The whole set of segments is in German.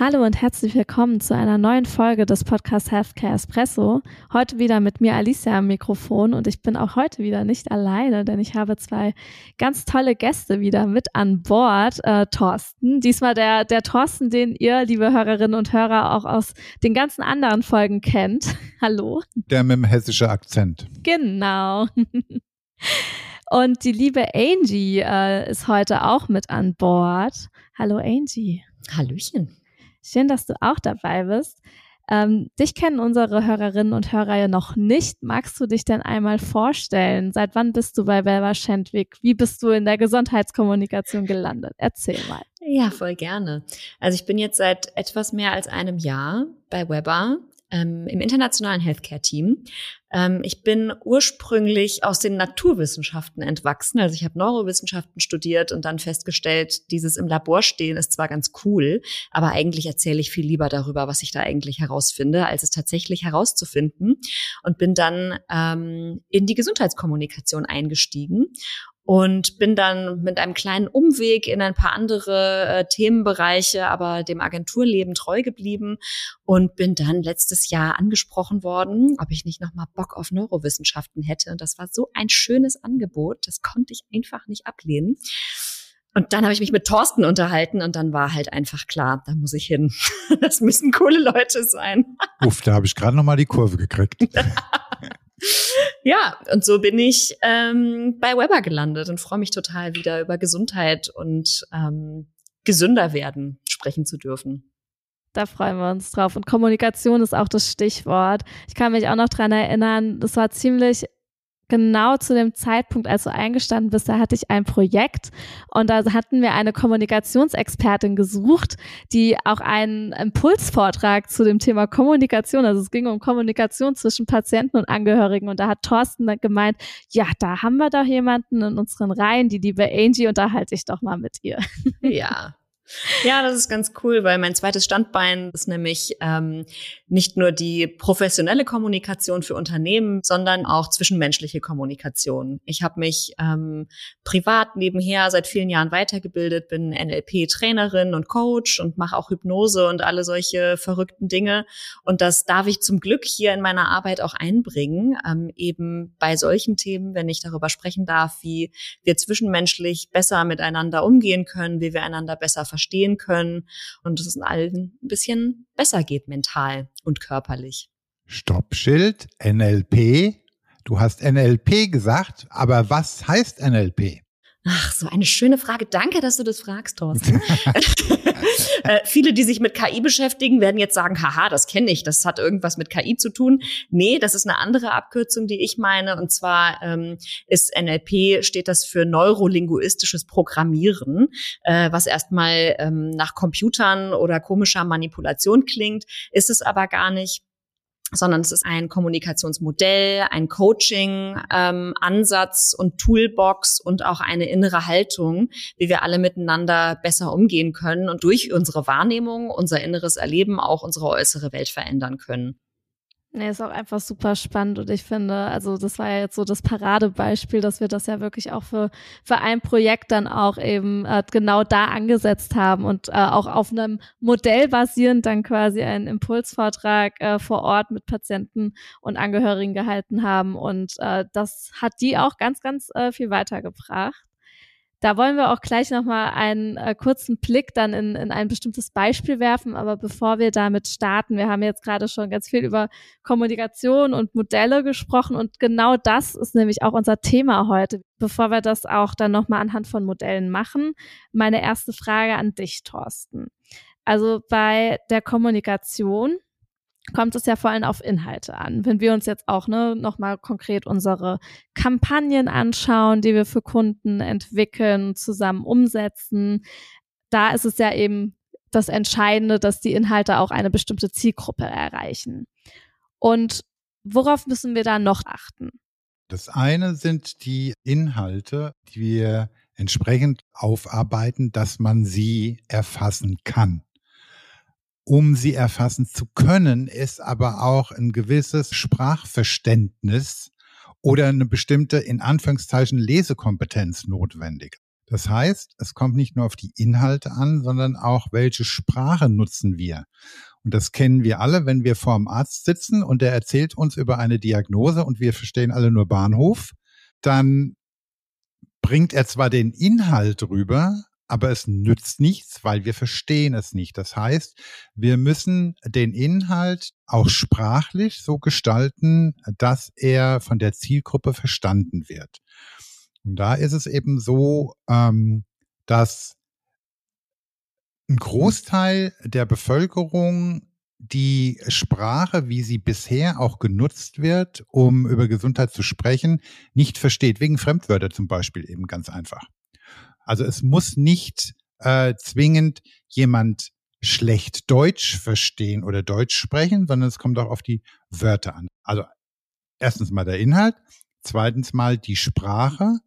Hallo und herzlich willkommen zu einer neuen Folge des Podcasts Healthcare Espresso. Heute wieder mit mir Alicia am Mikrofon und ich bin auch heute wieder nicht alleine, denn ich habe zwei ganz tolle Gäste wieder mit an Bord. Äh, Thorsten, diesmal der, der Thorsten, den ihr, liebe Hörerinnen und Hörer, auch aus den ganzen anderen Folgen kennt. Hallo. Der mit dem hessischen Akzent. Genau. Und die liebe Angie äh, ist heute auch mit an Bord. Hallo Angie. Hallöchen. Schön, dass du auch dabei bist. Ähm, dich kennen unsere Hörerinnen und Hörer ja noch nicht. Magst du dich denn einmal vorstellen? Seit wann bist du bei Belva Schendwick? Wie bist du in der Gesundheitskommunikation gelandet? Erzähl mal. Ja, voll gerne. Also ich bin jetzt seit etwas mehr als einem Jahr bei Weber ähm, im internationalen Healthcare-Team. Ähm, ich bin ursprünglich aus den Naturwissenschaften entwachsen. Also ich habe Neurowissenschaften studiert und dann festgestellt, dieses im Labor stehen ist zwar ganz cool, aber eigentlich erzähle ich viel lieber darüber, was ich da eigentlich herausfinde, als es tatsächlich herauszufinden. Und bin dann ähm, in die Gesundheitskommunikation eingestiegen und bin dann mit einem kleinen Umweg in ein paar andere äh, Themenbereiche, aber dem Agenturleben treu geblieben und bin dann letztes Jahr angesprochen worden, ob ich nicht nochmal Bock auf Neurowissenschaften hätte. Und das war so ein schönes Angebot, das konnte ich einfach nicht ablehnen. Und dann habe ich mich mit Thorsten unterhalten und dann war halt einfach klar, da muss ich hin. Das müssen coole Leute sein. Uff, da habe ich gerade noch mal die Kurve gekriegt. ja, und so bin ich ähm, bei Weber gelandet und freue mich total wieder über Gesundheit und ähm, gesünder werden sprechen zu dürfen. Da freuen wir uns drauf. Und Kommunikation ist auch das Stichwort. Ich kann mich auch noch dran erinnern, das war ziemlich genau zu dem Zeitpunkt, als du eingestanden bist, da hatte ich ein Projekt und da hatten wir eine Kommunikationsexpertin gesucht, die auch einen Impulsvortrag zu dem Thema Kommunikation, also es ging um Kommunikation zwischen Patienten und Angehörigen und da hat Thorsten gemeint, ja, da haben wir doch jemanden in unseren Reihen, die liebe Angie, unterhalte ich doch mal mit ihr. Ja, ja, das ist ganz cool, weil mein zweites Standbein ist nämlich ähm, nicht nur die professionelle Kommunikation für Unternehmen, sondern auch zwischenmenschliche Kommunikation. Ich habe mich ähm, privat nebenher seit vielen Jahren weitergebildet, bin NLP-Trainerin und Coach und mache auch Hypnose und alle solche verrückten Dinge. Und das darf ich zum Glück hier in meiner Arbeit auch einbringen, ähm, eben bei solchen Themen, wenn ich darüber sprechen darf, wie wir zwischenmenschlich besser miteinander umgehen können, wie wir einander besser verstehen verstehen können und es allen ein bisschen besser geht mental und körperlich. Stoppschild, NLP. Du hast NLP gesagt, aber was heißt NLP? Ach, so eine schöne Frage. Danke, dass du das fragst, Thorsten. äh, viele, die sich mit KI beschäftigen, werden jetzt sagen, haha, das kenne ich, das hat irgendwas mit KI zu tun. Nee, das ist eine andere Abkürzung, die ich meine. Und zwar ähm, ist NLP, steht das für neurolinguistisches Programmieren, äh, was erstmal ähm, nach Computern oder komischer Manipulation klingt, ist es aber gar nicht sondern es ist ein Kommunikationsmodell, ein Coaching-Ansatz ähm, und Toolbox und auch eine innere Haltung, wie wir alle miteinander besser umgehen können und durch unsere Wahrnehmung, unser inneres Erleben auch unsere äußere Welt verändern können. Nee, ist auch einfach super spannend und ich finde, also das war ja jetzt so das Paradebeispiel, dass wir das ja wirklich auch für, für ein Projekt dann auch eben äh, genau da angesetzt haben und äh, auch auf einem Modell basierend dann quasi einen Impulsvortrag äh, vor Ort mit Patienten und Angehörigen gehalten haben und äh, das hat die auch ganz, ganz äh, viel weitergebracht. Da wollen wir auch gleich nochmal einen äh, kurzen Blick dann in, in ein bestimmtes Beispiel werfen. Aber bevor wir damit starten, wir haben jetzt gerade schon ganz viel über Kommunikation und Modelle gesprochen und genau das ist nämlich auch unser Thema heute. Bevor wir das auch dann nochmal anhand von Modellen machen, meine erste Frage an dich, Thorsten. Also bei der Kommunikation kommt es ja vor allem auf Inhalte an. Wenn wir uns jetzt auch ne, nochmal konkret unsere Kampagnen anschauen, die wir für Kunden entwickeln, zusammen umsetzen, da ist es ja eben das Entscheidende, dass die Inhalte auch eine bestimmte Zielgruppe erreichen. Und worauf müssen wir da noch achten? Das eine sind die Inhalte, die wir entsprechend aufarbeiten, dass man sie erfassen kann. Um sie erfassen zu können, ist aber auch ein gewisses Sprachverständnis oder eine bestimmte, in Anführungszeichen, Lesekompetenz notwendig. Das heißt, es kommt nicht nur auf die Inhalte an, sondern auch, welche Sprache nutzen wir. Und das kennen wir alle, wenn wir vor dem Arzt sitzen und der erzählt uns über eine Diagnose und wir verstehen alle nur Bahnhof, dann bringt er zwar den Inhalt rüber, aber es nützt nichts, weil wir verstehen es nicht. Das heißt, wir müssen den Inhalt auch sprachlich so gestalten, dass er von der Zielgruppe verstanden wird. Und da ist es eben so, ähm, dass ein Großteil der Bevölkerung die Sprache, wie sie bisher auch genutzt wird, um über Gesundheit zu sprechen, nicht versteht. Wegen Fremdwörter zum Beispiel eben ganz einfach. Also es muss nicht äh, zwingend jemand schlecht Deutsch verstehen oder Deutsch sprechen, sondern es kommt auch auf die Wörter an. Also erstens mal der Inhalt, zweitens mal die Sprache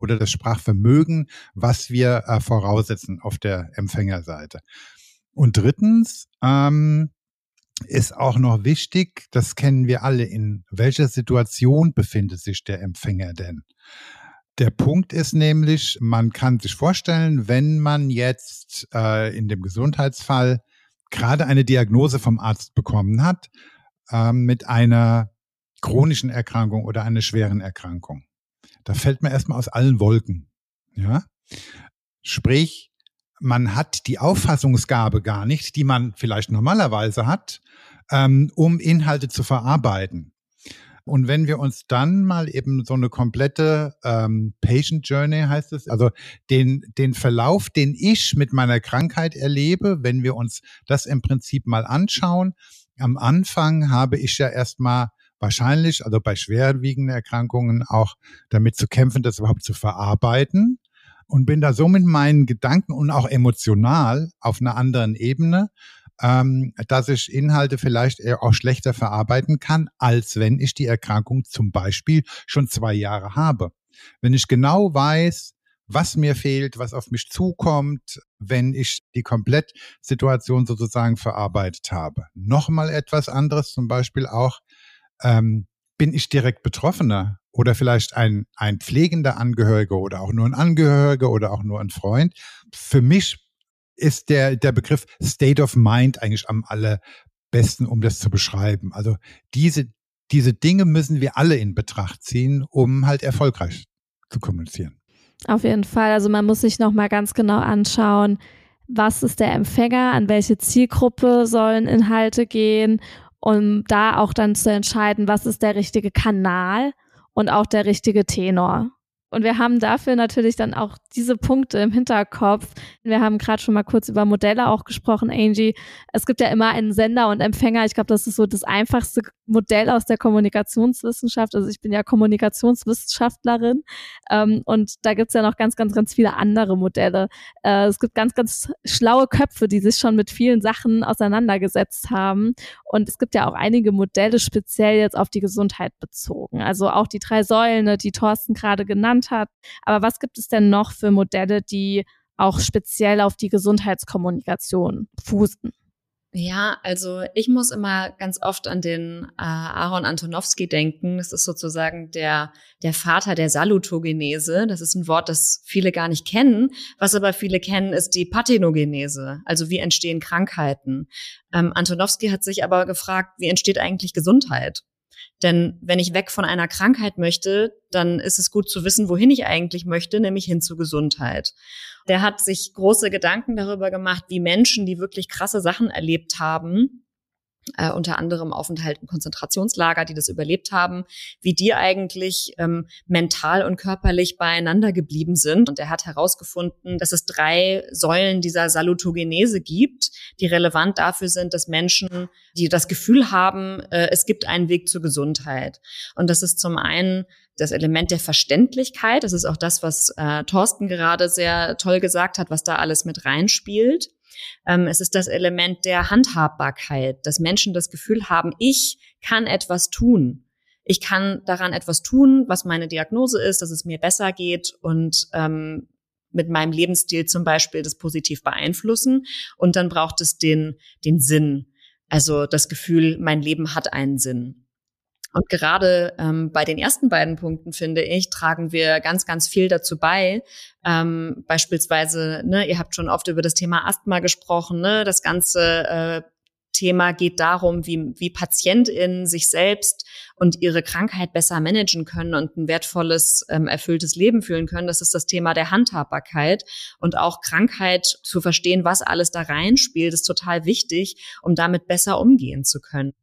oder das Sprachvermögen, was wir äh, voraussetzen auf der Empfängerseite. Und drittens ähm, ist auch noch wichtig, das kennen wir alle, in welcher Situation befindet sich der Empfänger denn? Der Punkt ist nämlich, man kann sich vorstellen, wenn man jetzt äh, in dem Gesundheitsfall gerade eine Diagnose vom Arzt bekommen hat äh, mit einer chronischen Erkrankung oder einer schweren Erkrankung. Da fällt man erstmal aus allen Wolken. Ja? Sprich, man hat die Auffassungsgabe gar nicht, die man vielleicht normalerweise hat, ähm, um Inhalte zu verarbeiten. Und wenn wir uns dann mal eben so eine komplette ähm, Patient Journey heißt es, also den, den Verlauf, den ich mit meiner Krankheit erlebe, wenn wir uns das im Prinzip mal anschauen, am Anfang habe ich ja erstmal wahrscheinlich, also bei schwerwiegenden Erkrankungen auch damit zu kämpfen, das überhaupt zu verarbeiten und bin da so mit meinen Gedanken und auch emotional auf einer anderen Ebene, ähm, dass ich Inhalte vielleicht auch schlechter verarbeiten kann, als wenn ich die Erkrankung zum Beispiel schon zwei Jahre habe. Wenn ich genau weiß, was mir fehlt, was auf mich zukommt, wenn ich die Komplettsituation sozusagen verarbeitet habe. Nochmal etwas anderes, zum Beispiel auch, ähm, bin ich direkt Betroffener oder vielleicht ein, ein pflegender Angehöriger oder auch nur ein Angehöriger oder auch nur ein Freund. Für mich ist der, der Begriff State of Mind eigentlich am allerbesten, um das zu beschreiben. Also diese, diese Dinge müssen wir alle in Betracht ziehen, um halt erfolgreich zu kommunizieren. Auf jeden Fall. Also man muss sich nochmal ganz genau anschauen, was ist der Empfänger, an welche Zielgruppe sollen Inhalte gehen um da auch dann zu entscheiden, was ist der richtige Kanal und auch der richtige Tenor. Und wir haben dafür natürlich dann auch diese Punkte im Hinterkopf. Wir haben gerade schon mal kurz über Modelle auch gesprochen, Angie. Es gibt ja immer einen Sender und Empfänger. Ich glaube, das ist so das einfachste Modell aus der Kommunikationswissenschaft. Also ich bin ja Kommunikationswissenschaftlerin ähm, und da gibt's ja noch ganz, ganz, ganz viele andere Modelle. Äh, es gibt ganz, ganz schlaue Köpfe, die sich schon mit vielen Sachen auseinandergesetzt haben. Und es gibt ja auch einige Modelle speziell jetzt auf die Gesundheit bezogen. Also auch die drei Säulen, ne, die Thorsten gerade genannt genannt hat. Aber was gibt es denn noch für Modelle, die auch speziell auf die Gesundheitskommunikation fußen? Ja, also ich muss immer ganz oft an den äh, Aaron Antonowski denken. Das ist sozusagen der, der Vater der Salutogenese. Das ist ein Wort, das viele gar nicht kennen. Was aber viele kennen, ist die Pathenogenese. Also wie entstehen Krankheiten. Ähm, Antonowski hat sich aber gefragt, wie entsteht eigentlich Gesundheit? Denn wenn ich weg von einer Krankheit möchte, dann ist es gut zu wissen, wohin ich eigentlich möchte, nämlich hin zur Gesundheit. Der hat sich große Gedanken darüber gemacht, wie Menschen, die wirklich krasse Sachen erlebt haben, äh, unter anderem Aufenthalt im Konzentrationslager, die das überlebt haben, wie die eigentlich ähm, mental und körperlich beieinander geblieben sind. Und er hat herausgefunden, dass es drei Säulen dieser Salutogenese gibt, die relevant dafür sind, dass Menschen, die das Gefühl haben, äh, es gibt einen Weg zur Gesundheit. Und das ist zum einen das Element der Verständlichkeit. Das ist auch das, was äh, Thorsten gerade sehr toll gesagt hat, was da alles mit reinspielt. Ähm, es ist das Element der Handhabbarkeit, dass Menschen das Gefühl haben, ich kann etwas tun. Ich kann daran etwas tun, was meine Diagnose ist, dass es mir besser geht und ähm, mit meinem Lebensstil zum Beispiel das positiv beeinflussen. Und dann braucht es den, den Sinn. Also das Gefühl, mein Leben hat einen Sinn. Und gerade ähm, bei den ersten beiden Punkten, finde ich, tragen wir ganz, ganz viel dazu bei. Ähm, beispielsweise, ne, ihr habt schon oft über das Thema Asthma gesprochen, ne, das ganze äh, Thema geht darum, wie, wie PatientInnen sich selbst und ihre Krankheit besser managen können und ein wertvolles, ähm, erfülltes Leben fühlen können. Das ist das Thema der Handhabbarkeit und auch Krankheit zu verstehen, was alles da reinspielt, ist total wichtig, um damit besser umgehen zu können.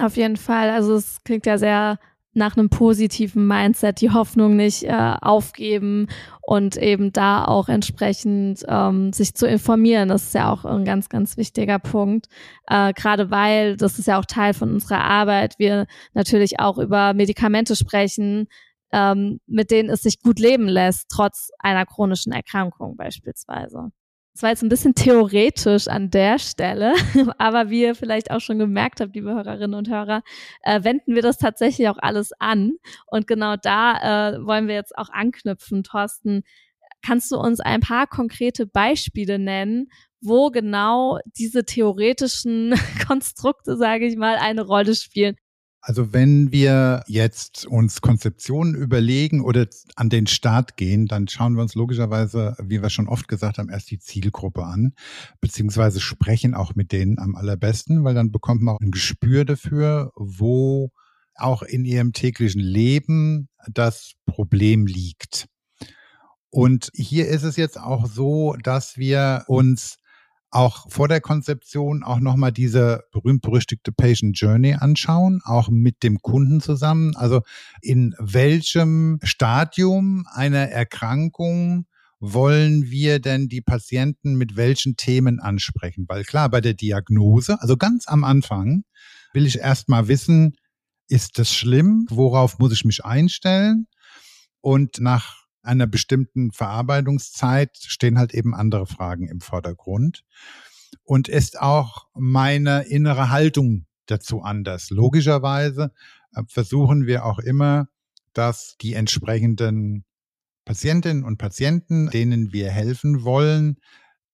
Auf jeden Fall. Also es klingt ja sehr nach einem positiven Mindset, die Hoffnung nicht äh, aufgeben und eben da auch entsprechend ähm, sich zu informieren. Das ist ja auch ein ganz, ganz wichtiger Punkt. Äh, Gerade weil, das ist ja auch Teil von unserer Arbeit, wir natürlich auch über Medikamente sprechen, ähm, mit denen es sich gut leben lässt, trotz einer chronischen Erkrankung beispielsweise. Das war jetzt ein bisschen theoretisch an der Stelle, aber wie ihr vielleicht auch schon gemerkt habt, liebe Hörerinnen und Hörer, äh, wenden wir das tatsächlich auch alles an. Und genau da äh, wollen wir jetzt auch anknüpfen. Thorsten, kannst du uns ein paar konkrete Beispiele nennen, wo genau diese theoretischen Konstrukte, sage ich mal, eine Rolle spielen? Also wenn wir jetzt uns Konzeptionen überlegen oder an den Start gehen, dann schauen wir uns logischerweise, wie wir schon oft gesagt haben, erst die Zielgruppe an, beziehungsweise sprechen auch mit denen am allerbesten, weil dann bekommt man auch ein Gespür dafür, wo auch in ihrem täglichen Leben das Problem liegt. Und hier ist es jetzt auch so, dass wir uns auch vor der Konzeption auch nochmal diese berühmt-berüchtigte Patient Journey anschauen, auch mit dem Kunden zusammen. Also in welchem Stadium einer Erkrankung wollen wir denn die Patienten mit welchen Themen ansprechen? Weil klar, bei der Diagnose, also ganz am Anfang, will ich erstmal wissen, ist das schlimm? Worauf muss ich mich einstellen? Und nach einer bestimmten Verarbeitungszeit stehen halt eben andere Fragen im Vordergrund. Und ist auch meine innere Haltung dazu anders. Logischerweise äh, versuchen wir auch immer, dass die entsprechenden Patientinnen und Patienten, denen wir helfen wollen,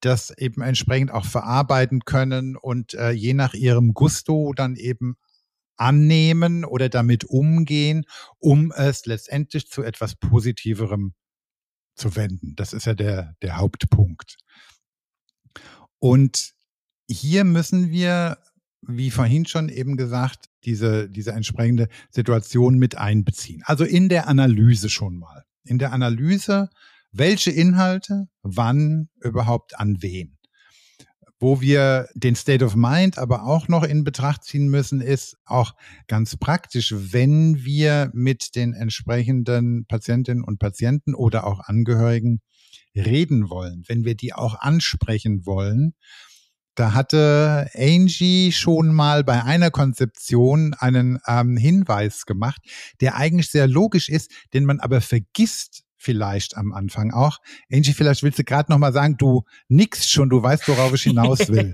das eben entsprechend auch verarbeiten können und äh, je nach ihrem Gusto dann eben annehmen oder damit umgehen, um es letztendlich zu etwas Positiverem zu wenden. Das ist ja der, der Hauptpunkt. Und hier müssen wir, wie vorhin schon eben gesagt, diese, diese entsprechende Situation mit einbeziehen. Also in der Analyse schon mal. In der Analyse, welche Inhalte, wann, überhaupt an wen. Wo wir den State of Mind aber auch noch in Betracht ziehen müssen, ist auch ganz praktisch, wenn wir mit den entsprechenden Patientinnen und Patienten oder auch Angehörigen reden wollen, wenn wir die auch ansprechen wollen. Da hatte Angie schon mal bei einer Konzeption einen ähm, Hinweis gemacht, der eigentlich sehr logisch ist, den man aber vergisst, vielleicht am Anfang auch. Angie, vielleicht willst du gerade noch mal sagen, du nix schon, du weißt, worauf ich hinaus will.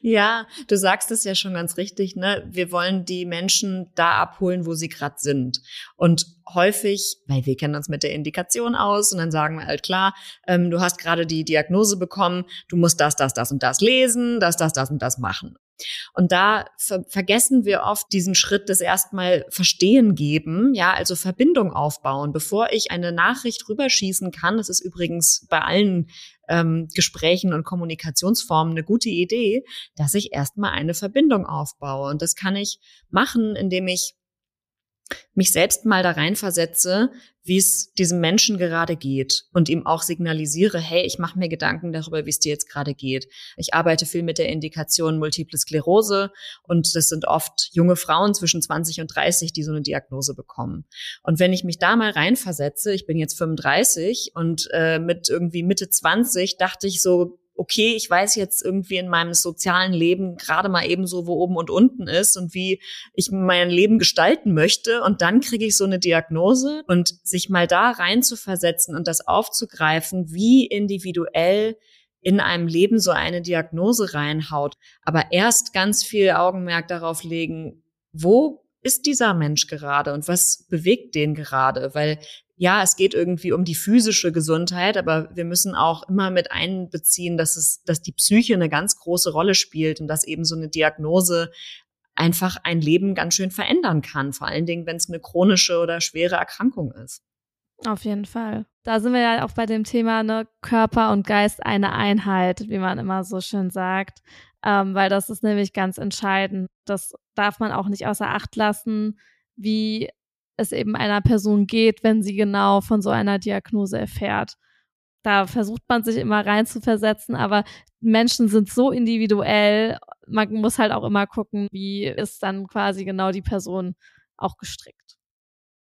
ja, du sagst es ja schon ganz richtig, ne? Wir wollen die Menschen da abholen, wo sie gerade sind. Und häufig, weil wir kennen uns mit der Indikation aus und dann sagen wir halt klar, ähm, du hast gerade die Diagnose bekommen, du musst das, das, das und das lesen, das, das, das und das machen. Und da ver vergessen wir oft diesen Schritt des erstmal Verstehen geben, ja, also Verbindung aufbauen, bevor ich eine Nachricht rüberschießen kann. Das ist übrigens bei allen ähm, Gesprächen und Kommunikationsformen eine gute Idee, dass ich erstmal eine Verbindung aufbaue. Und das kann ich machen, indem ich mich selbst mal da reinversetze, wie es diesem Menschen gerade geht und ihm auch signalisiere, hey, ich mache mir Gedanken darüber, wie es dir jetzt gerade geht. Ich arbeite viel mit der Indikation Multiple Sklerose und das sind oft junge Frauen zwischen 20 und 30, die so eine Diagnose bekommen. Und wenn ich mich da mal reinversetze, ich bin jetzt 35 und äh, mit irgendwie Mitte 20 dachte ich so, okay, ich weiß jetzt irgendwie in meinem sozialen Leben gerade mal eben so, wo oben und unten ist und wie ich mein Leben gestalten möchte. Und dann kriege ich so eine Diagnose und sich mal da rein zu versetzen und das aufzugreifen, wie individuell in einem Leben so eine Diagnose reinhaut. Aber erst ganz viel Augenmerk darauf legen, wo ist dieser Mensch gerade und was bewegt den gerade? Weil ja, es geht irgendwie um die physische Gesundheit, aber wir müssen auch immer mit einbeziehen, dass es, dass die Psyche eine ganz große Rolle spielt und dass eben so eine Diagnose einfach ein Leben ganz schön verändern kann. Vor allen Dingen, wenn es eine chronische oder schwere Erkrankung ist. Auf jeden Fall. Da sind wir ja auch bei dem Thema ne, Körper und Geist eine Einheit, wie man immer so schön sagt, ähm, weil das ist nämlich ganz entscheidend. Das darf man auch nicht außer Acht lassen, wie es eben einer Person geht, wenn sie genau von so einer Diagnose erfährt. Da versucht man sich immer rein zu versetzen, aber Menschen sind so individuell. Man muss halt auch immer gucken, wie ist dann quasi genau die Person auch gestrickt.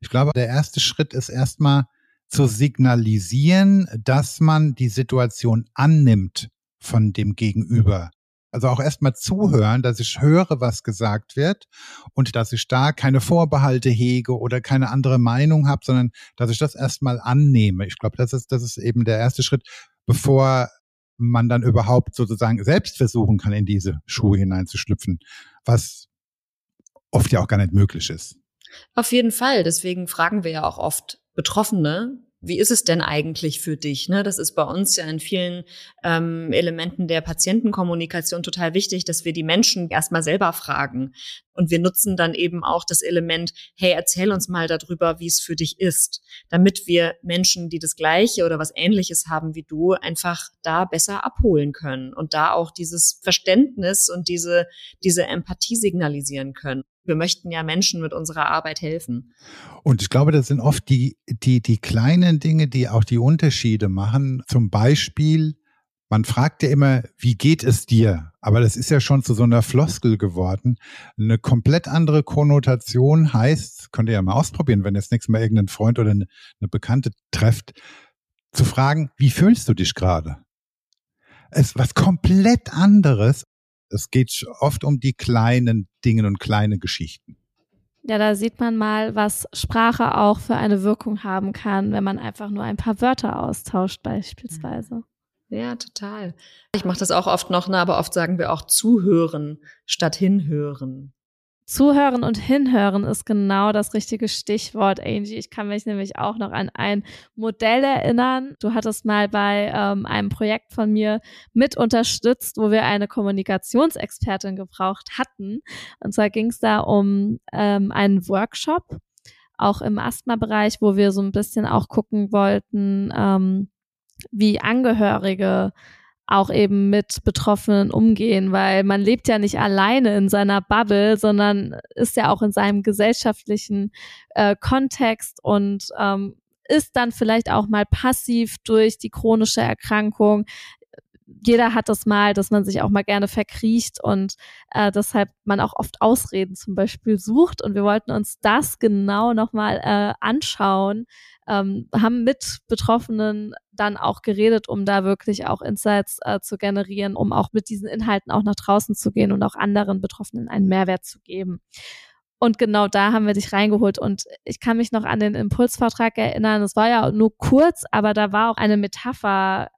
Ich glaube, der erste Schritt ist erstmal zu signalisieren, dass man die Situation annimmt von dem Gegenüber. Also auch erstmal zuhören, dass ich höre, was gesagt wird und dass ich da keine Vorbehalte hege oder keine andere Meinung habe, sondern dass ich das erstmal annehme. Ich glaube, das ist, das ist eben der erste Schritt, bevor man dann überhaupt sozusagen selbst versuchen kann, in diese Schuhe hineinzuschlüpfen, was oft ja auch gar nicht möglich ist. Auf jeden Fall. Deswegen fragen wir ja auch oft Betroffene, wie ist es denn eigentlich für dich? Ne? Das ist bei uns ja in vielen ähm, Elementen der Patientenkommunikation total wichtig, dass wir die Menschen erstmal selber fragen. Und wir nutzen dann eben auch das Element, hey, erzähl uns mal darüber, wie es für dich ist, damit wir Menschen, die das Gleiche oder was Ähnliches haben wie du, einfach da besser abholen können und da auch dieses Verständnis und diese, diese Empathie signalisieren können. Wir möchten ja Menschen mit unserer Arbeit helfen. Und ich glaube, das sind oft die, die, die kleinen Dinge, die auch die Unterschiede machen. Zum Beispiel, man fragt ja immer, wie geht es dir? Aber das ist ja schon zu so einer Floskel geworden. Eine komplett andere Konnotation heißt, könnt ihr ja mal ausprobieren, wenn ihr jetzt nächstes Mal irgendeinen Freund oder eine, Bekannte trefft, zu fragen, wie fühlst du dich gerade? Es ist was komplett anderes, es geht oft um die kleinen Dinge und kleine Geschichten. Ja, da sieht man mal, was Sprache auch für eine Wirkung haben kann, wenn man einfach nur ein paar Wörter austauscht beispielsweise. Ja, total. Ich mache das auch oft noch, ne, aber oft sagen wir auch zuhören statt hinhören. Zuhören und hinhören ist genau das richtige Stichwort, Angie. Ich kann mich nämlich auch noch an ein Modell erinnern. Du hattest mal bei ähm, einem Projekt von mir mit unterstützt, wo wir eine Kommunikationsexpertin gebraucht hatten. Und zwar ging es da um ähm, einen Workshop, auch im Asthma-Bereich, wo wir so ein bisschen auch gucken wollten, ähm, wie Angehörige auch eben mit Betroffenen umgehen, weil man lebt ja nicht alleine in seiner Bubble, sondern ist ja auch in seinem gesellschaftlichen äh, Kontext und ähm, ist dann vielleicht auch mal passiv durch die chronische Erkrankung. Jeder hat das mal, dass man sich auch mal gerne verkriecht und äh, deshalb man auch oft Ausreden zum Beispiel sucht. Und wir wollten uns das genau nochmal äh, anschauen, ähm, haben mit Betroffenen dann auch geredet, um da wirklich auch Insights äh, zu generieren, um auch mit diesen Inhalten auch nach draußen zu gehen und auch anderen Betroffenen einen Mehrwert zu geben. Und genau da haben wir dich reingeholt. Und ich kann mich noch an den Impulsvortrag erinnern. Es war ja nur kurz, aber da war auch eine Metapher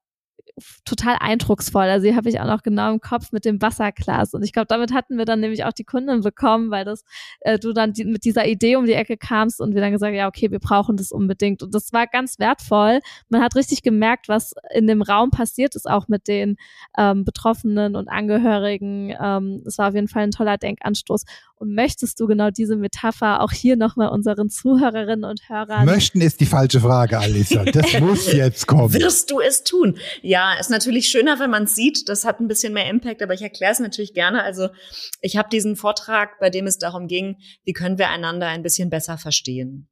total eindrucksvoll. Also die habe ich auch noch genau im Kopf mit dem Wasserglas. Und ich glaube, damit hatten wir dann nämlich auch die Kunden bekommen, weil das äh, du dann die, mit dieser Idee um die Ecke kamst und wir dann gesagt, ja, okay, wir brauchen das unbedingt. Und das war ganz wertvoll. Man hat richtig gemerkt, was in dem Raum passiert ist, auch mit den ähm, Betroffenen und Angehörigen. Ähm, das war auf jeden Fall ein toller Denkanstoß. Und möchtest du genau diese Metapher auch hier nochmal unseren Zuhörerinnen und Hörern? Möchten ist die falsche Frage, Alisa. Das muss jetzt kommen. Wirst du es tun? Ja, ist natürlich schöner, wenn man es sieht. Das hat ein bisschen mehr Impact, aber ich erkläre es natürlich gerne. Also ich habe diesen Vortrag, bei dem es darum ging, wie können wir einander ein bisschen besser verstehen.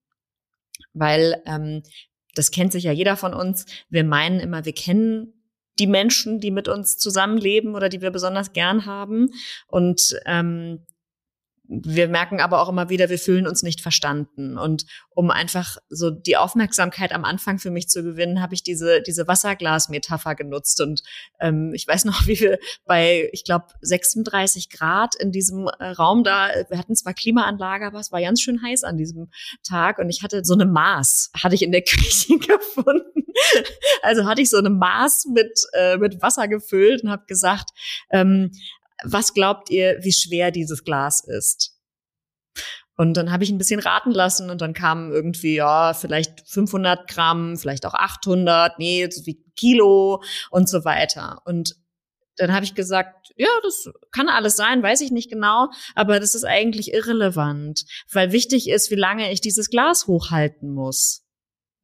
Weil ähm, das kennt sich ja jeder von uns. Wir meinen immer, wir kennen die Menschen, die mit uns zusammenleben oder die wir besonders gern haben. Und ähm, wir merken aber auch immer wieder, wir fühlen uns nicht verstanden. Und um einfach so die Aufmerksamkeit am Anfang für mich zu gewinnen, habe ich diese, diese Wasserglas-Metapher genutzt. Und ähm, ich weiß noch, wie wir bei, ich glaube, 36 Grad in diesem äh, Raum da, wir hatten zwar Klimaanlage, aber es war ganz schön heiß an diesem Tag. Und ich hatte so eine Maß, hatte ich in der Küche gefunden. Also hatte ich so eine Maß mit, äh, mit Wasser gefüllt und habe gesagt, ähm, was glaubt ihr, wie schwer dieses Glas ist? Und dann habe ich ein bisschen raten lassen und dann kamen irgendwie, ja, vielleicht 500 Gramm, vielleicht auch 800, nee, so wie Kilo und so weiter. Und dann habe ich gesagt, ja, das kann alles sein, weiß ich nicht genau, aber das ist eigentlich irrelevant, weil wichtig ist, wie lange ich dieses Glas hochhalten muss.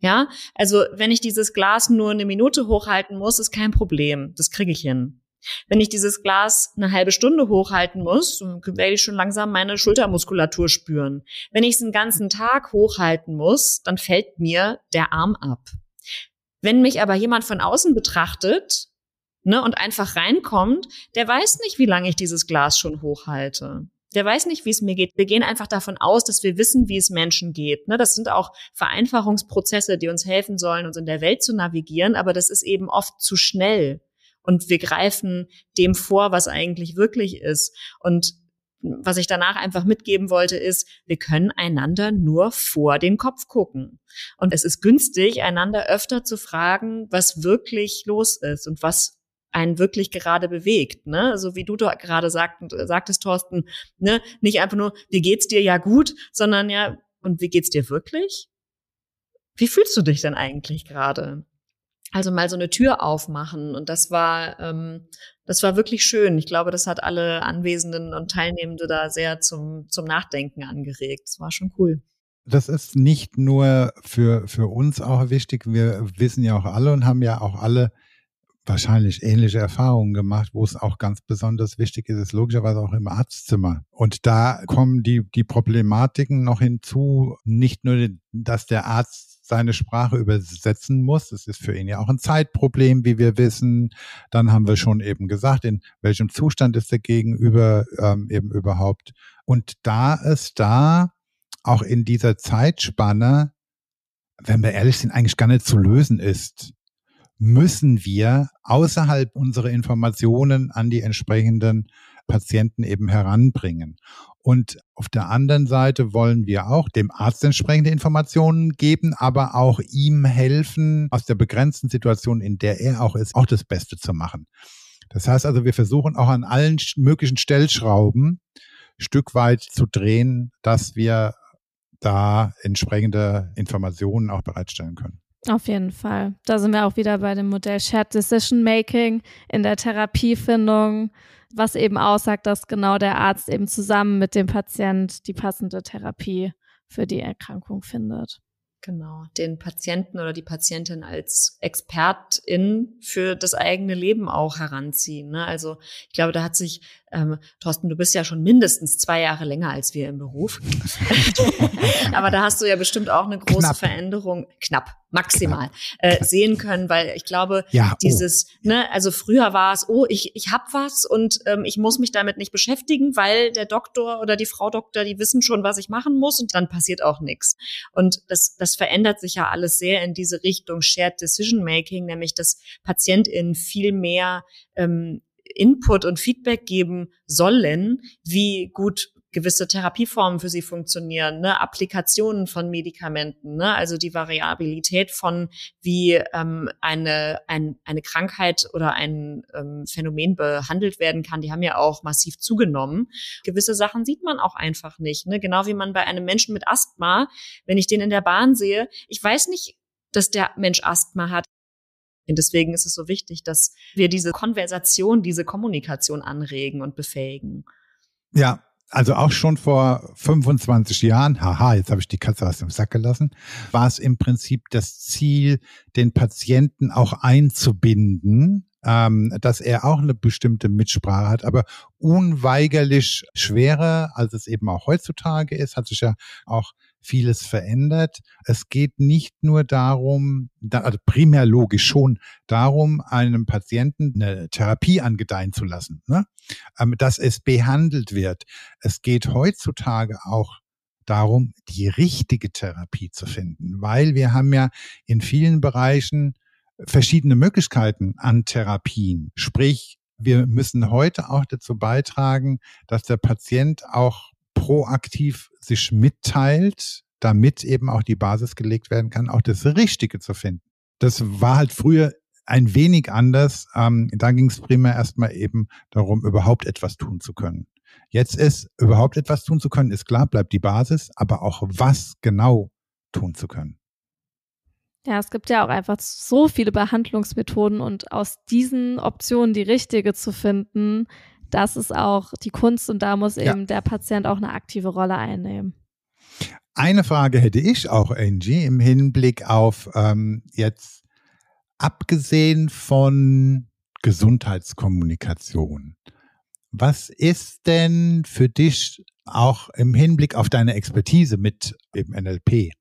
Ja, also wenn ich dieses Glas nur eine Minute hochhalten muss, ist kein Problem, das kriege ich hin. Wenn ich dieses Glas eine halbe Stunde hochhalten muss, werde ich schon langsam meine Schultermuskulatur spüren. Wenn ich es einen ganzen Tag hochhalten muss, dann fällt mir der Arm ab. Wenn mich aber jemand von außen betrachtet ne, und einfach reinkommt, der weiß nicht, wie lange ich dieses Glas schon hochhalte. Der weiß nicht, wie es mir geht. Wir gehen einfach davon aus, dass wir wissen, wie es Menschen geht. Ne, das sind auch Vereinfachungsprozesse, die uns helfen sollen, uns in der Welt zu navigieren, aber das ist eben oft zu schnell. Und wir greifen dem vor, was eigentlich wirklich ist. Und was ich danach einfach mitgeben wollte, ist, wir können einander nur vor den Kopf gucken. Und es ist günstig, einander öfter zu fragen, was wirklich los ist und was einen wirklich gerade bewegt, ne? So wie du gerade sagt, sagtest, Thorsten, ne? Nicht einfach nur, wie geht's dir ja gut, sondern ja, und wie geht's dir wirklich? Wie fühlst du dich denn eigentlich gerade? Also mal so eine Tür aufmachen und das war, ähm, das war wirklich schön. Ich glaube, das hat alle Anwesenden und Teilnehmende da sehr zum, zum Nachdenken angeregt. Das war schon cool das ist nicht nur für, für uns auch wichtig. Wir wissen ja auch alle und haben ja auch alle wahrscheinlich ähnliche Erfahrungen gemacht, wo es auch ganz besonders wichtig ist, ist logischerweise auch im Arztzimmer. Und da kommen die, die Problematiken noch hinzu, nicht nur, dass der Arzt seine Sprache übersetzen muss. Das ist für ihn ja auch ein Zeitproblem, wie wir wissen. Dann haben wir schon eben gesagt, in welchem Zustand ist der Gegenüber ähm, eben überhaupt. Und da ist da auch in dieser Zeitspanne, wenn wir ehrlich sind, eigentlich gar nicht zu lösen ist müssen wir außerhalb unserer Informationen an die entsprechenden Patienten eben heranbringen. Und auf der anderen Seite wollen wir auch dem Arzt entsprechende Informationen geben, aber auch ihm helfen, aus der begrenzten Situation, in der er auch ist, auch das Beste zu machen. Das heißt also, wir versuchen auch an allen möglichen Stellschrauben Stück weit zu drehen, dass wir da entsprechende Informationen auch bereitstellen können. Auf jeden Fall. Da sind wir auch wieder bei dem Modell Shared Decision Making in der Therapiefindung, was eben aussagt, dass genau der Arzt eben zusammen mit dem Patient die passende Therapie für die Erkrankung findet. Genau, den Patienten oder die Patientin als Expertin für das eigene Leben auch heranziehen. Ne? Also ich glaube, da hat sich, ähm, Thorsten, du bist ja schon mindestens zwei Jahre länger als wir im Beruf. Aber da hast du ja bestimmt auch eine große knapp. Veränderung, knapp, maximal, äh, sehen können, weil ich glaube, ja, oh. dieses, ne, also früher war es, oh, ich, ich hab was und ähm, ich muss mich damit nicht beschäftigen, weil der Doktor oder die Frau Doktor, die wissen schon, was ich machen muss und dann passiert auch nichts. Und das, das verändert sich ja alles sehr in diese Richtung Shared Decision Making, nämlich dass PatientInnen viel mehr ähm, Input und Feedback geben sollen, wie gut gewisse Therapieformen für sie funktionieren, ne? Applikationen von Medikamenten, ne? also die Variabilität von wie ähm, eine, ein, eine Krankheit oder ein ähm, Phänomen behandelt werden kann, die haben ja auch massiv zugenommen. Gewisse Sachen sieht man auch einfach nicht. Ne? Genau wie man bei einem Menschen mit Asthma, wenn ich den in der Bahn sehe, ich weiß nicht, dass der Mensch Asthma hat. Und deswegen ist es so wichtig, dass wir diese Konversation, diese Kommunikation anregen und befähigen. Ja, also auch schon vor 25 Jahren, haha, jetzt habe ich die Katze aus dem Sack gelassen, war es im Prinzip das Ziel, den Patienten auch einzubinden, ähm, dass er auch eine bestimmte Mitsprache hat, aber unweigerlich schwerer, als es eben auch heutzutage ist, hat sich ja auch vieles verändert. Es geht nicht nur darum, also primär logisch schon darum, einem Patienten eine Therapie angedeihen zu lassen, ne? Ähm, dass es behandelt wird. Es geht heutzutage auch darum, die richtige Therapie zu finden, weil wir haben ja in vielen Bereichen verschiedene Möglichkeiten an Therapien. Sprich, wir müssen heute auch dazu beitragen, dass der Patient auch proaktiv sich mitteilt, damit eben auch die Basis gelegt werden kann, auch das Richtige zu finden. Das war halt früher ein wenig anders. Ähm, da ging es primär erstmal eben darum, überhaupt etwas tun zu können. Jetzt ist überhaupt etwas tun zu können, ist klar, bleibt die Basis, aber auch was genau tun zu können. Ja, es gibt ja auch einfach so viele Behandlungsmethoden und aus diesen Optionen die richtige zu finden, das ist auch die Kunst und da muss eben ja. der Patient auch eine aktive Rolle einnehmen. Eine Frage hätte ich auch, Angie, im Hinblick auf ähm, jetzt abgesehen von Gesundheitskommunikation. Was ist denn für dich auch im Hinblick auf deine Expertise mit eben NLP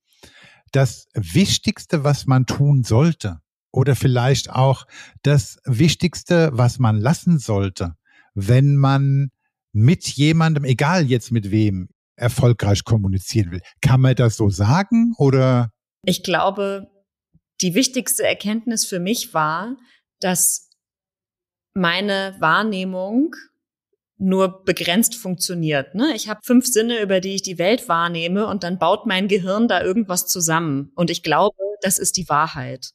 das Wichtigste, was man tun sollte? Oder vielleicht auch das Wichtigste, was man lassen sollte, wenn man mit jemandem, egal jetzt mit wem, erfolgreich kommunizieren will. Kann man das so sagen oder? Ich glaube, die wichtigste Erkenntnis für mich war, dass meine Wahrnehmung nur begrenzt funktioniert. Ne? Ich habe fünf Sinne, über die ich die Welt wahrnehme und dann baut mein Gehirn da irgendwas zusammen. Und ich glaube, das ist die Wahrheit.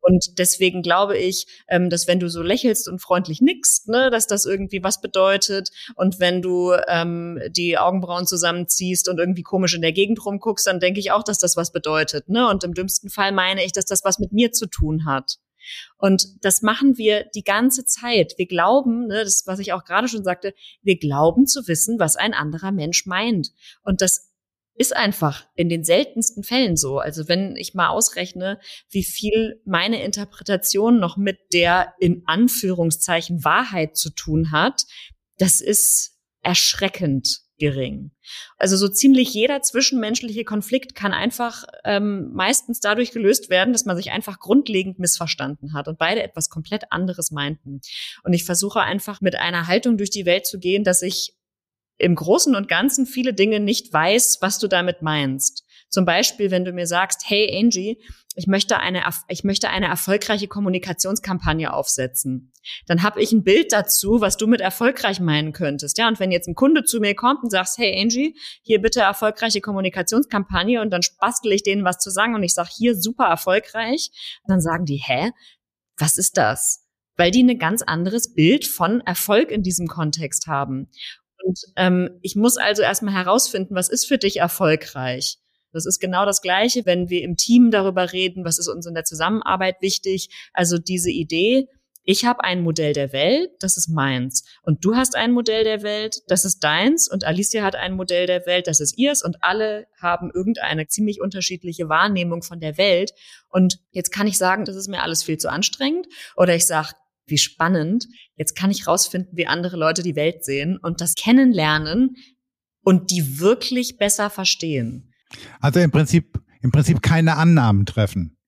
Und deswegen glaube ich, ähm, dass wenn du so lächelst und freundlich nickst, ne, dass das irgendwie was bedeutet. Und wenn du ähm, die Augenbrauen zusammenziehst und irgendwie komisch in der Gegend rumguckst, dann denke ich auch, dass das was bedeutet. Ne? Und im dümmsten Fall meine ich, dass das was mit mir zu tun hat. Und das machen wir die ganze Zeit. Wir glauben, ne, das, was ich auch gerade schon sagte, wir glauben zu wissen, was ein anderer Mensch meint. Und das ist einfach in den seltensten Fällen so. Also wenn ich mal ausrechne, wie viel meine Interpretation noch mit der in Anführungszeichen Wahrheit zu tun hat, das ist erschreckend gering. Also so ziemlich jeder zwischenmenschliche Konflikt kann einfach ähm, meistens dadurch gelöst werden, dass man sich einfach grundlegend missverstanden hat und beide etwas komplett anderes meinten. Und ich versuche einfach mit einer Haltung durch die Welt zu gehen, dass ich im Großen und Ganzen viele Dinge nicht weiß, was du damit meinst. Zum Beispiel, wenn du mir sagst, hey Angie, ich möchte eine, ich möchte eine erfolgreiche Kommunikationskampagne aufsetzen. Dann habe ich ein Bild dazu, was du mit erfolgreich meinen könntest. Ja, und wenn jetzt ein Kunde zu mir kommt und sagst, hey Angie, hier bitte erfolgreiche Kommunikationskampagne und dann bastel ich denen was zu sagen und ich sage, hier super erfolgreich, dann sagen die, hä, was ist das? Weil die ein ganz anderes Bild von Erfolg in diesem Kontext haben. Und ähm, ich muss also erstmal herausfinden, was ist für dich erfolgreich? Das ist genau das Gleiche, wenn wir im Team darüber reden, was ist uns in der Zusammenarbeit wichtig. Also diese Idee, ich habe ein Modell der Welt, das ist meins. Und du hast ein Modell der Welt, das ist deins. Und Alicia hat ein Modell der Welt, das ist ihrs. Und alle haben irgendeine ziemlich unterschiedliche Wahrnehmung von der Welt. Und jetzt kann ich sagen, das ist mir alles viel zu anstrengend. Oder ich sage, wie spannend. Jetzt kann ich rausfinden, wie andere Leute die Welt sehen und das kennenlernen und die wirklich besser verstehen. Also im Prinzip, im Prinzip keine Annahmen treffen.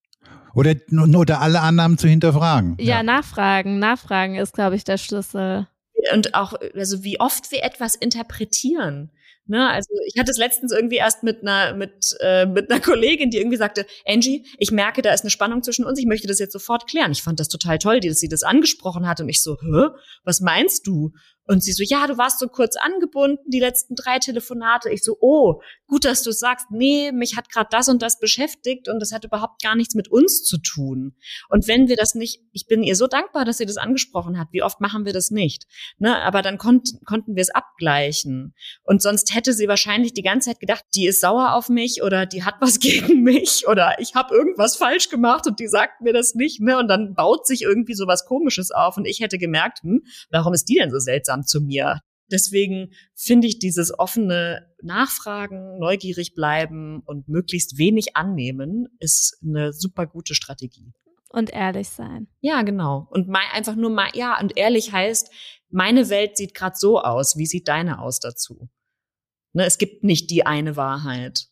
Oder nur oder alle Annahmen zu hinterfragen. Ja, ja. nachfragen. Nachfragen ist, glaube ich, der Schlüssel. Und auch, also wie oft wir etwas interpretieren. Ne, also ich hatte es letztens irgendwie erst mit einer mit äh, mit einer Kollegin, die irgendwie sagte, Angie, ich merke, da ist eine Spannung zwischen uns. Ich möchte das jetzt sofort klären. Ich fand das total toll, dass sie das angesprochen hat und ich so, hä, was meinst du? Und sie so, ja, du warst so kurz angebunden, die letzten drei Telefonate. Ich so, oh, gut, dass du sagst, nee, mich hat gerade das und das beschäftigt und das hat überhaupt gar nichts mit uns zu tun. Und wenn wir das nicht, ich bin ihr so dankbar, dass sie das angesprochen hat. Wie oft machen wir das nicht? Ne? Aber dann konnt, konnten wir es abgleichen. Und sonst hätte sie wahrscheinlich die ganze Zeit gedacht, die ist sauer auf mich oder die hat was gegen mich oder ich habe irgendwas falsch gemacht und die sagt mir das nicht. Ne? Und dann baut sich irgendwie so was Komisches auf und ich hätte gemerkt, hm, warum ist die denn so seltsam? Zugang zu mir. Deswegen finde ich dieses offene Nachfragen, neugierig bleiben und möglichst wenig annehmen, ist eine super gute Strategie. Und ehrlich sein. Ja, genau. Und mal einfach nur mal, ja, und ehrlich heißt, meine Welt sieht gerade so aus. Wie sieht deine aus dazu? Ne, es gibt nicht die eine Wahrheit.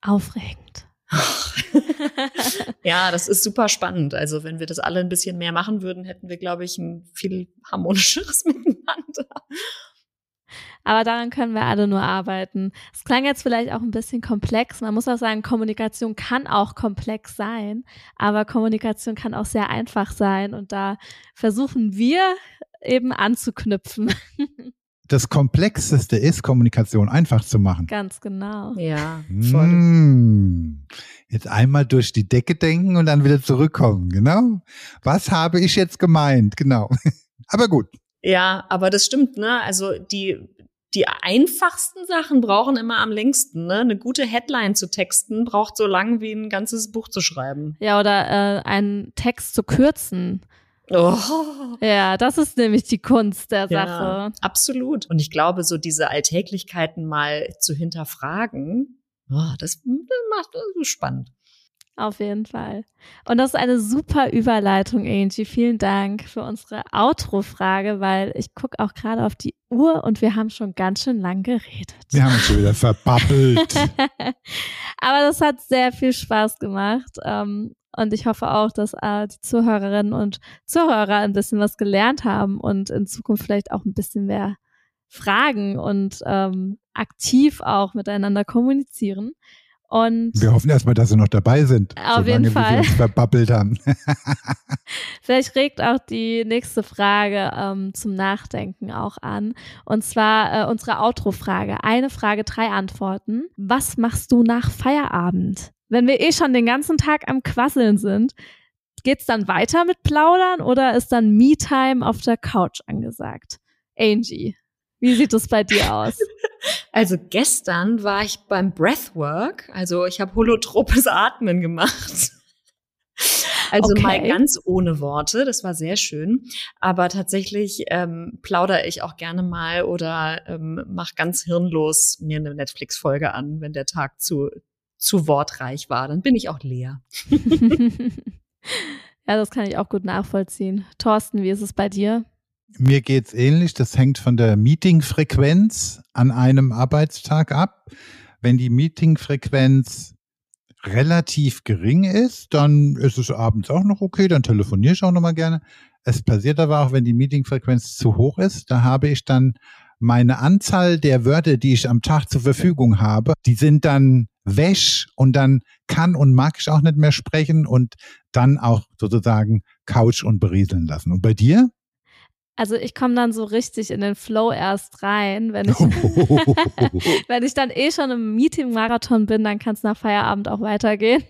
Aufregend. ja, das ist super spannend. Also wenn wir das alle ein bisschen mehr machen würden, hätten wir, glaube ich, ein viel harmonischeres Miteinander. Aber daran können wir alle nur arbeiten. Es klang jetzt vielleicht auch ein bisschen komplex. Man muss auch sagen, Kommunikation kann auch komplex sein, aber Kommunikation kann auch sehr einfach sein. Und da versuchen wir eben anzuknüpfen. das Komplexeste ist, Kommunikation einfach zu machen. Ganz genau. Ja, voll. Mmh. Jetzt einmal durch die Decke denken und dann wieder zurückkommen, genau. Was habe ich jetzt gemeint? Genau. Aber gut. Ja, aber das stimmt, ne? Also die, die einfachsten Sachen brauchen immer am längsten. Ne? Eine gute Headline zu texten braucht so lang wie ein ganzes Buch zu schreiben. Ja, oder äh, einen Text zu kürzen. Oh. Ja, das ist nämlich die Kunst der Ja, Sache. absolut. Und ich glaube, so diese Alltäglichkeiten mal zu hinterfragen, oh, das, macht das ist spannend. Auf jeden Fall. Und das ist eine super Überleitung, Angie. Vielen Dank für unsere Outro-Frage, weil ich gucke auch gerade auf die Uhr und wir haben schon ganz schön lang geredet. Wir haben uns schon wieder verbabbelt. Aber das hat sehr viel Spaß gemacht. Ähm, und ich hoffe auch, dass äh, die Zuhörerinnen und Zuhörer ein bisschen was gelernt haben und in Zukunft vielleicht auch ein bisschen mehr fragen und ähm, aktiv auch miteinander kommunizieren. Und Wir hoffen erstmal, dass Sie noch dabei sind. Auf jeden Fall. wir uns verbabbelt haben. Vielleicht regt auch die nächste Frage ähm, zum Nachdenken auch an. Und zwar äh, unsere Outro-Frage. Eine Frage, drei Antworten. Was machst du nach Feierabend? Wenn wir eh schon den ganzen Tag am Quasseln sind, geht's dann weiter mit Plaudern oder ist dann Me-Time auf der Couch angesagt? Angie, wie sieht es bei dir aus? Also gestern war ich beim Breathwork, also ich habe holotropes Atmen gemacht. Also Okay. mal ganz ohne Worte, das war sehr schön. Aber tatsächlich ähm, plaudere ich auch gerne mal oder ähm, mach ganz hirnlos mir eine Netflix-Folge an, wenn der Tag zu, zu wortreich war. Dann bin ich auch leer. ja, das kann ich auch gut nachvollziehen. Thorsten, wie ist es bei dir? Mir geht's ähnlich. Das hängt von der Meetingfrequenz an einem Arbeitstag ab. Wenn die Meetingfrequenz relativ gering ist, dann ist es abends auch noch okay, dann telefoniere ich auch noch mal gerne. Es passiert aber auch, wenn die Meetingfrequenz zu hoch ist, da habe ich dann meine Anzahl der Wörter, die ich am Tag zur Verfügung habe, die sind dann wäsch und dann kann und mag ich auch nicht mehr sprechen und dann auch sozusagen couch und berieseln lassen. Und bei dir? Also ich komme dann so richtig in den Flow erst rein, wenn ich, wenn ich dann eh schon im Meeting-Marathon bin, dann kann es nach Feierabend auch weitergehen.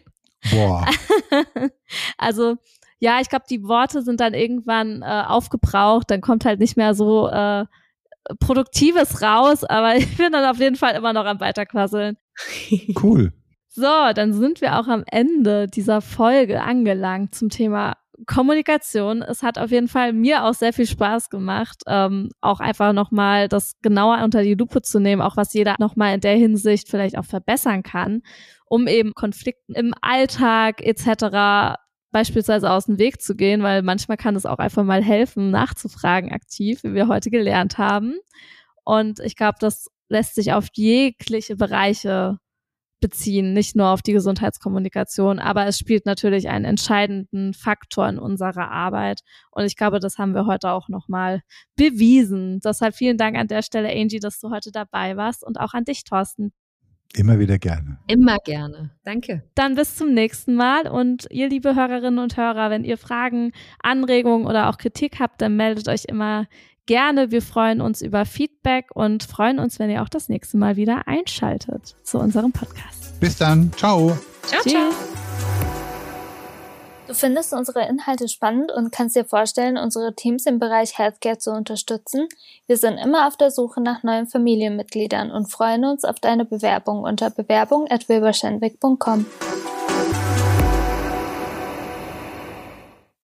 Boah. also ja, ich glaube, die Worte sind dann irgendwann äh, aufgebraucht, dann kommt halt nicht mehr so äh, Produktives raus, aber ich bin dann auf jeden Fall immer noch am Weiterquasseln. Cool. So, dann sind wir auch am Ende dieser Folge angelangt zum Thema Kommunikation. Es hat auf jeden Fall mir auch sehr viel Spaß gemacht, ähm, auch einfach nochmal das genauer unter die Lupe zu nehmen, auch was jeder nochmal in der Hinsicht vielleicht auch verbessern kann, um eben Konflikten im Alltag etc. beispielsweise aus dem Weg zu gehen, weil manchmal kann es auch einfach mal helfen, nachzufragen aktiv, wie wir heute gelernt haben. Und ich glaube, das lässt sich auf jegliche Bereiche beziehen, nicht nur auf die Gesundheitskommunikation, aber es spielt natürlich einen entscheidenden Faktor in unserer Arbeit. Und ich glaube, das haben wir heute auch nochmal bewiesen. Deshalb vielen Dank an der Stelle, Angie, dass du heute dabei warst und auch an dich, Thorsten. Immer wieder gerne. Immer gerne. Danke. Dann bis zum nächsten Mal und ihr liebe Hörerinnen und Hörer, wenn ihr Fragen, Anregungen oder auch Kritik habt, dann meldet euch immer gerne. Wir freuen uns über Feedback und freuen uns, wenn ihr auch das nächste Mal wieder einschaltet zu unserem Podcast. Bis dann. Ciao. Ciao, Tschüss. ciao. Du findest unsere Inhalte spannend und kannst dir vorstellen, unsere Teams im Bereich Healthcare zu unterstützen? Wir sind immer auf der Suche nach neuen Familienmitgliedern und freuen uns auf deine Bewerbung unter bewerbung.wilberschenwick.com.